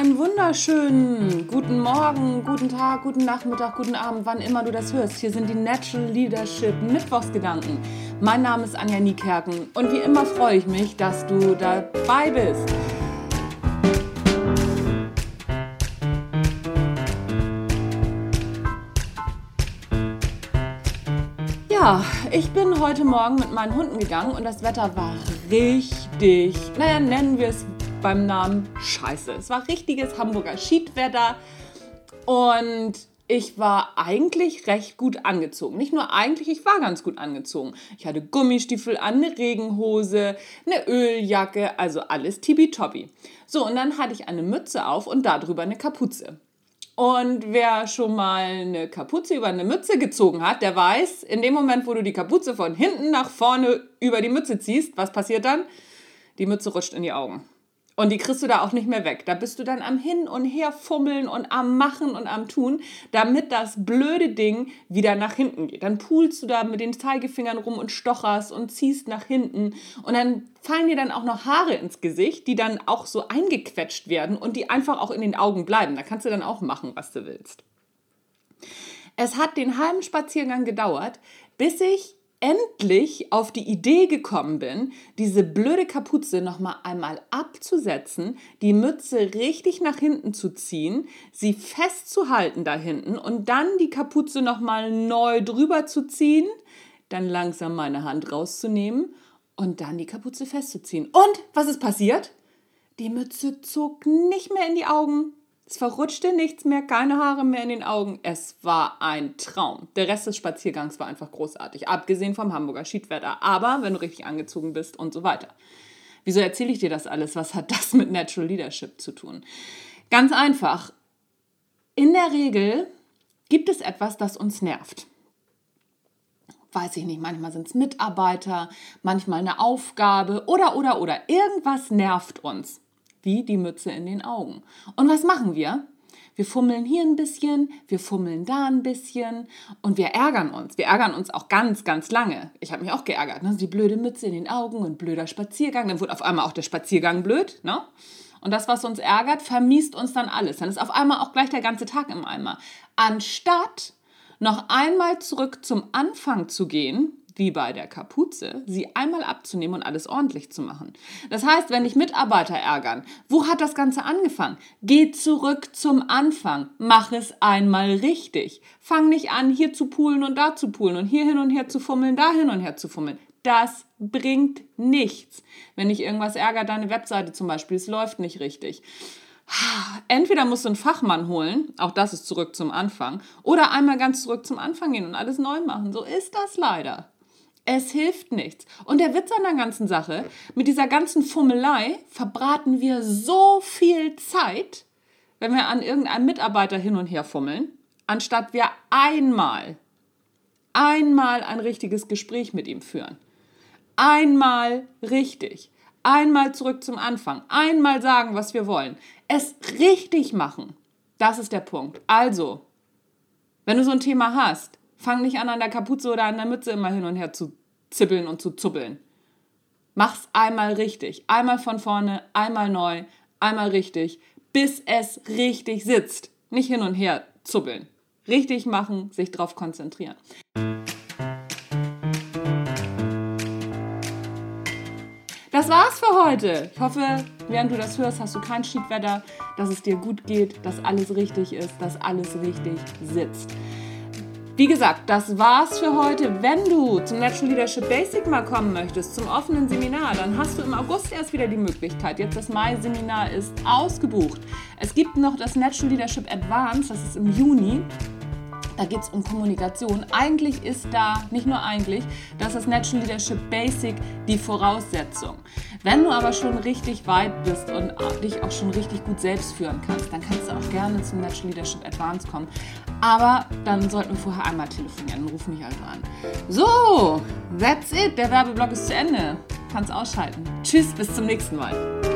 einen wunderschönen guten Morgen, guten Tag, guten Nachmittag, guten Abend, wann immer du das hörst. Hier sind die Natural Leadership Mittwochsgedanken. Mein Name ist Anja Niekerken und wie immer freue ich mich, dass du dabei bist. Ja, ich bin heute Morgen mit meinen Hunden gegangen und das Wetter war richtig, naja, nennen wir es beim Namen Scheiße. Es war richtiges Hamburger Schiedwetter und ich war eigentlich recht gut angezogen. Nicht nur eigentlich, ich war ganz gut angezogen. Ich hatte Gummistiefel an, eine Regenhose, eine Öljacke, also alles tibi-tobi. So, und dann hatte ich eine Mütze auf und darüber eine Kapuze. Und wer schon mal eine Kapuze über eine Mütze gezogen hat, der weiß, in dem Moment, wo du die Kapuze von hinten nach vorne über die Mütze ziehst, was passiert dann? Die Mütze rutscht in die Augen. Und die kriegst du da auch nicht mehr weg. Da bist du dann am Hin und Her fummeln und am Machen und am Tun, damit das blöde Ding wieder nach hinten geht. Dann pulst du da mit den Zeigefingern rum und stocherst und ziehst nach hinten. Und dann fallen dir dann auch noch Haare ins Gesicht, die dann auch so eingequetscht werden und die einfach auch in den Augen bleiben. Da kannst du dann auch machen, was du willst. Es hat den halben Spaziergang gedauert, bis ich endlich auf die Idee gekommen bin, diese blöde Kapuze noch mal einmal abzusetzen, die Mütze richtig nach hinten zu ziehen, sie festzuhalten da hinten und dann die Kapuze noch mal neu drüber zu ziehen, dann langsam meine Hand rauszunehmen und dann die Kapuze festzuziehen. Und was ist passiert? Die Mütze zog nicht mehr in die Augen. Es verrutschte nichts mehr, keine Haare mehr in den Augen. Es war ein Traum. Der Rest des Spaziergangs war einfach großartig, abgesehen vom Hamburger Schiedwetter. Aber wenn du richtig angezogen bist und so weiter. Wieso erzähle ich dir das alles? Was hat das mit Natural Leadership zu tun? Ganz einfach. In der Regel gibt es etwas, das uns nervt. Weiß ich nicht, manchmal sind es Mitarbeiter, manchmal eine Aufgabe oder, oder, oder. Irgendwas nervt uns wie die Mütze in den Augen. Und was machen wir? Wir fummeln hier ein bisschen, wir fummeln da ein bisschen und wir ärgern uns. Wir ärgern uns auch ganz, ganz lange. Ich habe mich auch geärgert. Ne? Die blöde Mütze in den Augen und blöder Spaziergang. Dann wurde auf einmal auch der Spaziergang blöd. Ne? Und das, was uns ärgert, vermiest uns dann alles. Dann ist auf einmal auch gleich der ganze Tag im Eimer. Anstatt noch einmal zurück zum Anfang zu gehen wie bei der Kapuze, sie einmal abzunehmen und alles ordentlich zu machen. Das heißt, wenn dich Mitarbeiter ärgern, wo hat das Ganze angefangen? Geh zurück zum Anfang, mach es einmal richtig. Fang nicht an, hier zu poolen und da zu poolen und hier hin und her zu fummeln, da hin und her zu fummeln. Das bringt nichts. Wenn dich irgendwas ärgert, deine Webseite zum Beispiel, es läuft nicht richtig. Entweder musst du einen Fachmann holen, auch das ist zurück zum Anfang, oder einmal ganz zurück zum Anfang gehen und alles neu machen. So ist das leider. Es hilft nichts. Und der Witz an der ganzen Sache, mit dieser ganzen Fummelei verbraten wir so viel Zeit, wenn wir an irgendeinem Mitarbeiter hin und her fummeln, anstatt wir einmal, einmal ein richtiges Gespräch mit ihm führen. Einmal richtig. Einmal zurück zum Anfang. Einmal sagen, was wir wollen. Es richtig machen. Das ist der Punkt. Also, wenn du so ein Thema hast, fang nicht an, an der Kapuze oder an der Mütze immer hin und her zu zippeln und zu zuppeln. Mach's einmal richtig. Einmal von vorne, einmal neu, einmal richtig, bis es richtig sitzt. Nicht hin und her zuppeln. Richtig machen, sich drauf konzentrieren. Das war's für heute. Ich hoffe, während du das hörst, hast du kein Schiedwetter, dass es dir gut geht, dass alles richtig ist, dass alles richtig sitzt. Wie gesagt, das war's für heute. Wenn du zum Natural Leadership Basic mal kommen möchtest, zum offenen Seminar, dann hast du im August erst wieder die Möglichkeit. Jetzt das Mai-Seminar ist ausgebucht. Es gibt noch das Natural Leadership Advanced, das ist im Juni. Da geht es um Kommunikation. Eigentlich ist da, nicht nur eigentlich, das ist das Natural Leadership Basic die Voraussetzung. Wenn du aber schon richtig weit bist und dich auch schon richtig gut selbst führen kannst, dann kannst du auch gerne zum Natural Leadership Advanced kommen. Aber dann sollten wir vorher einmal telefonieren. Ruf mich also an. So, that's it. Der Werbeblock ist zu Ende. Kannst ausschalten. Tschüss, bis zum nächsten Mal.